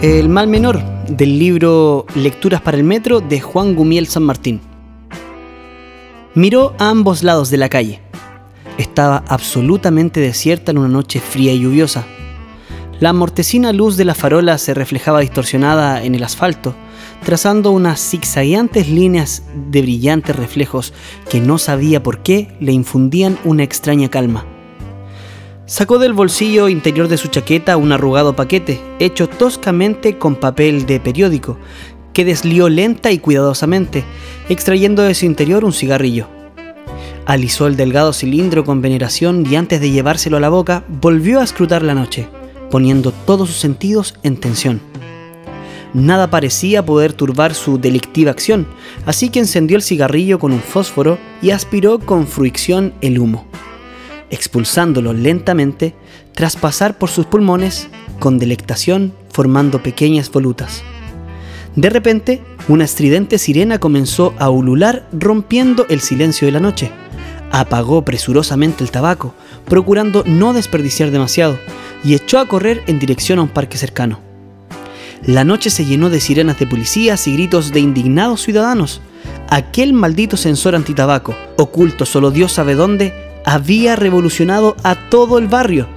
El mal menor del libro Lecturas para el Metro de Juan Gumiel San Martín. Miró a ambos lados de la calle. Estaba absolutamente desierta en una noche fría y lluviosa. La mortecina luz de la farola se reflejaba distorsionada en el asfalto, trazando unas zigzagueantes líneas de brillantes reflejos que no sabía por qué le infundían una extraña calma. Sacó del bolsillo interior de su chaqueta un arrugado paquete, hecho toscamente con papel de periódico, que deslió lenta y cuidadosamente, extrayendo de su interior un cigarrillo. Alisó el delgado cilindro con veneración y antes de llevárselo a la boca, volvió a escrutar la noche, poniendo todos sus sentidos en tensión. Nada parecía poder turbar su delictiva acción, así que encendió el cigarrillo con un fósforo y aspiró con fruición el humo expulsándolo lentamente tras pasar por sus pulmones con delectación formando pequeñas volutas. De repente, una estridente sirena comenzó a ulular rompiendo el silencio de la noche. Apagó presurosamente el tabaco, procurando no desperdiciar demasiado, y echó a correr en dirección a un parque cercano. La noche se llenó de sirenas de policías y gritos de indignados ciudadanos. Aquel maldito sensor antitabaco, oculto solo Dios sabe dónde, había revolucionado a todo el barrio.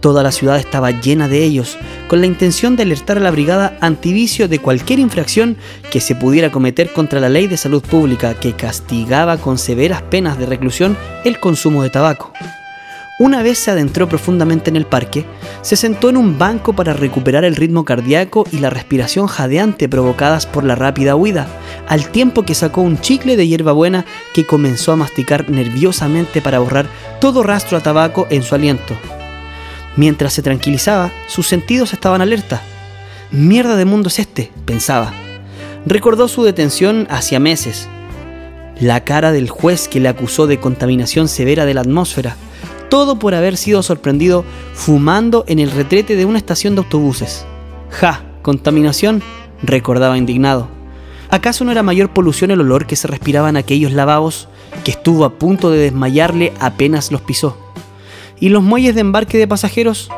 Toda la ciudad estaba llena de ellos, con la intención de alertar a la brigada antivicio de cualquier infracción que se pudiera cometer contra la ley de salud pública que castigaba con severas penas de reclusión el consumo de tabaco. Una vez se adentró profundamente en el parque, se sentó en un banco para recuperar el ritmo cardíaco y la respiración jadeante provocadas por la rápida huida, al tiempo que sacó un chicle de hierbabuena que comenzó a masticar nerviosamente para borrar todo rastro a tabaco en su aliento. Mientras se tranquilizaba, sus sentidos estaban alerta. Mierda de mundo es este, pensaba. Recordó su detención hacía meses. La cara del juez que le acusó de contaminación severa de la atmósfera, todo por haber sido sorprendido fumando en el retrete de una estación de autobuses. ¡Ja! ¿Contaminación? recordaba indignado. ¿Acaso no era mayor polución el olor que se respiraba en aquellos lavabos que estuvo a punto de desmayarle apenas los pisó? ¿Y los muelles de embarque de pasajeros?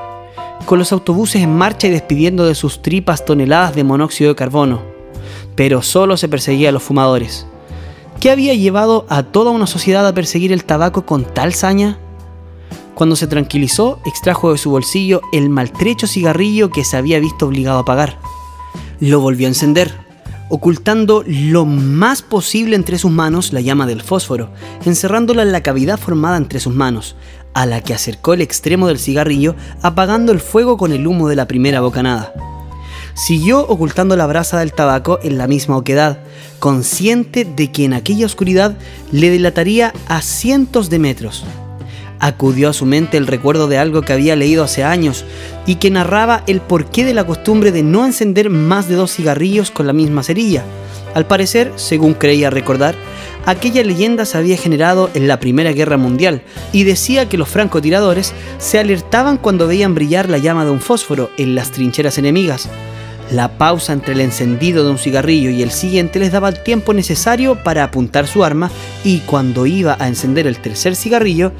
Con los autobuses en marcha y despidiendo de sus tripas toneladas de monóxido de carbono. Pero solo se perseguía a los fumadores. ¿Qué había llevado a toda una sociedad a perseguir el tabaco con tal saña? Cuando se tranquilizó, extrajo de su bolsillo el maltrecho cigarrillo que se había visto obligado a pagar. Lo volvió a encender, ocultando lo más posible entre sus manos la llama del fósforo, encerrándola en la cavidad formada entre sus manos, a la que acercó el extremo del cigarrillo, apagando el fuego con el humo de la primera bocanada. Siguió ocultando la brasa del tabaco en la misma oquedad, consciente de que en aquella oscuridad le delataría a cientos de metros acudió a su mente el recuerdo de algo que había leído hace años y que narraba el porqué de la costumbre de no encender más de dos cigarrillos con la misma cerilla. Al parecer, según creía recordar, aquella leyenda se había generado en la Primera Guerra Mundial y decía que los francotiradores se alertaban cuando veían brillar la llama de un fósforo en las trincheras enemigas. La pausa entre el encendido de un cigarrillo y el siguiente les daba el tiempo necesario para apuntar su arma y cuando iba a encender el tercer cigarrillo,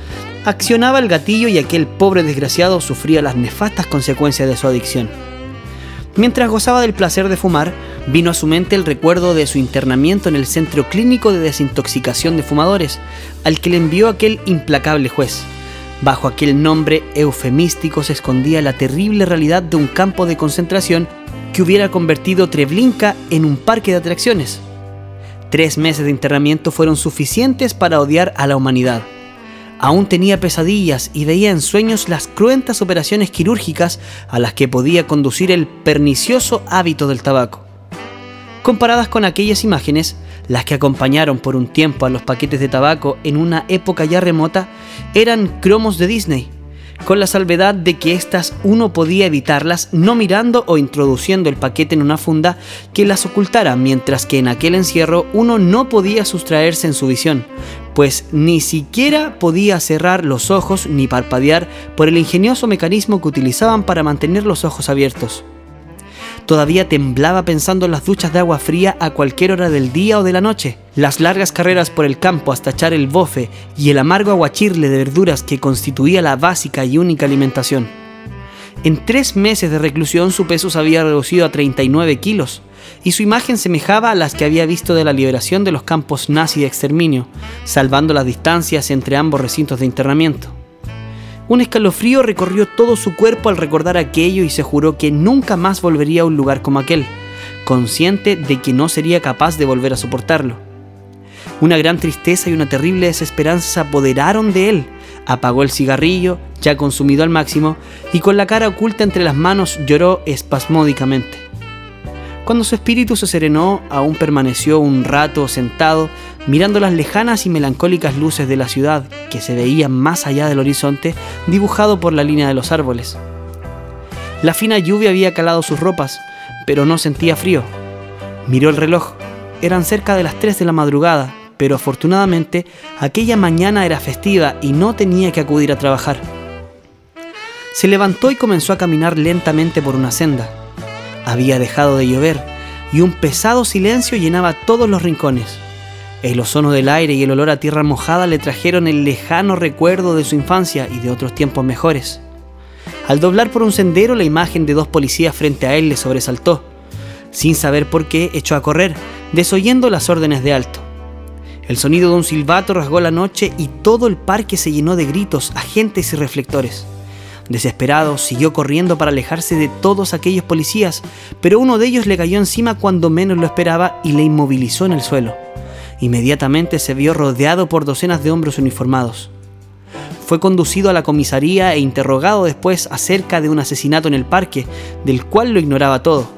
accionaba el gatillo y aquel pobre desgraciado sufría las nefastas consecuencias de su adicción. Mientras gozaba del placer de fumar, vino a su mente el recuerdo de su internamiento en el Centro Clínico de Desintoxicación de Fumadores, al que le envió aquel implacable juez. Bajo aquel nombre eufemístico se escondía la terrible realidad de un campo de concentración que hubiera convertido Treblinka en un parque de atracciones. Tres meses de internamiento fueron suficientes para odiar a la humanidad. Aún tenía pesadillas y veía en sueños las cruentas operaciones quirúrgicas a las que podía conducir el pernicioso hábito del tabaco. Comparadas con aquellas imágenes, las que acompañaron por un tiempo a los paquetes de tabaco en una época ya remota, eran cromos de Disney, con la salvedad de que éstas uno podía evitarlas no mirando o introduciendo el paquete en una funda que las ocultara, mientras que en aquel encierro uno no podía sustraerse en su visión, pues ni siquiera podía cerrar los ojos ni parpadear por el ingenioso mecanismo que utilizaban para mantener los ojos abiertos. Todavía temblaba pensando en las duchas de agua fría a cualquier hora del día o de la noche, las largas carreras por el campo hasta echar el bofe y el amargo aguachirle de verduras que constituía la básica y única alimentación. En tres meses de reclusión su peso se había reducido a 39 kilos y su imagen semejaba a las que había visto de la liberación de los campos nazi de exterminio, salvando las distancias entre ambos recintos de internamiento. Un escalofrío recorrió todo su cuerpo al recordar aquello y se juró que nunca más volvería a un lugar como aquel, consciente de que no sería capaz de volver a soportarlo. Una gran tristeza y una terrible desesperanza se apoderaron de él. Apagó el cigarrillo, ya consumido al máximo, y con la cara oculta entre las manos lloró espasmódicamente. Cuando su espíritu se serenó, aún permaneció un rato sentado, mirando las lejanas y melancólicas luces de la ciudad que se veían más allá del horizonte, dibujado por la línea de los árboles. La fina lluvia había calado sus ropas, pero no sentía frío. Miró el reloj. Eran cerca de las 3 de la madrugada, pero afortunadamente aquella mañana era festiva y no tenía que acudir a trabajar. Se levantó y comenzó a caminar lentamente por una senda. Había dejado de llover y un pesado silencio llenaba todos los rincones. El ozono del aire y el olor a tierra mojada le trajeron el lejano recuerdo de su infancia y de otros tiempos mejores. Al doblar por un sendero, la imagen de dos policías frente a él le sobresaltó. Sin saber por qué, echó a correr, desoyendo las órdenes de alto. El sonido de un silbato rasgó la noche y todo el parque se llenó de gritos, agentes y reflectores. Desesperado, siguió corriendo para alejarse de todos aquellos policías, pero uno de ellos le cayó encima cuando menos lo esperaba y le inmovilizó en el suelo. Inmediatamente se vio rodeado por docenas de hombres uniformados. Fue conducido a la comisaría e interrogado después acerca de un asesinato en el parque, del cual lo ignoraba todo.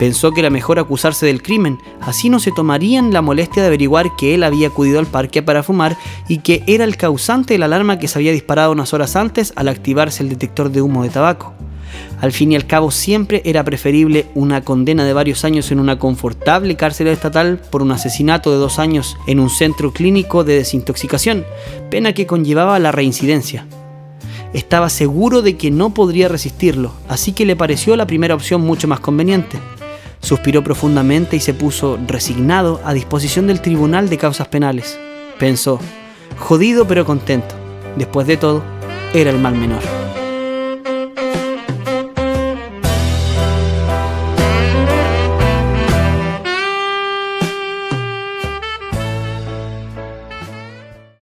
Pensó que era mejor acusarse del crimen, así no se tomarían la molestia de averiguar que él había acudido al parque para fumar y que era el causante de la alarma que se había disparado unas horas antes al activarse el detector de humo de tabaco. Al fin y al cabo siempre era preferible una condena de varios años en una confortable cárcel estatal por un asesinato de dos años en un centro clínico de desintoxicación, pena que conllevaba la reincidencia. Estaba seguro de que no podría resistirlo, así que le pareció la primera opción mucho más conveniente. Suspiró profundamente y se puso resignado a disposición del Tribunal de Causas Penales. Pensó, jodido pero contento. Después de todo, era el mal menor.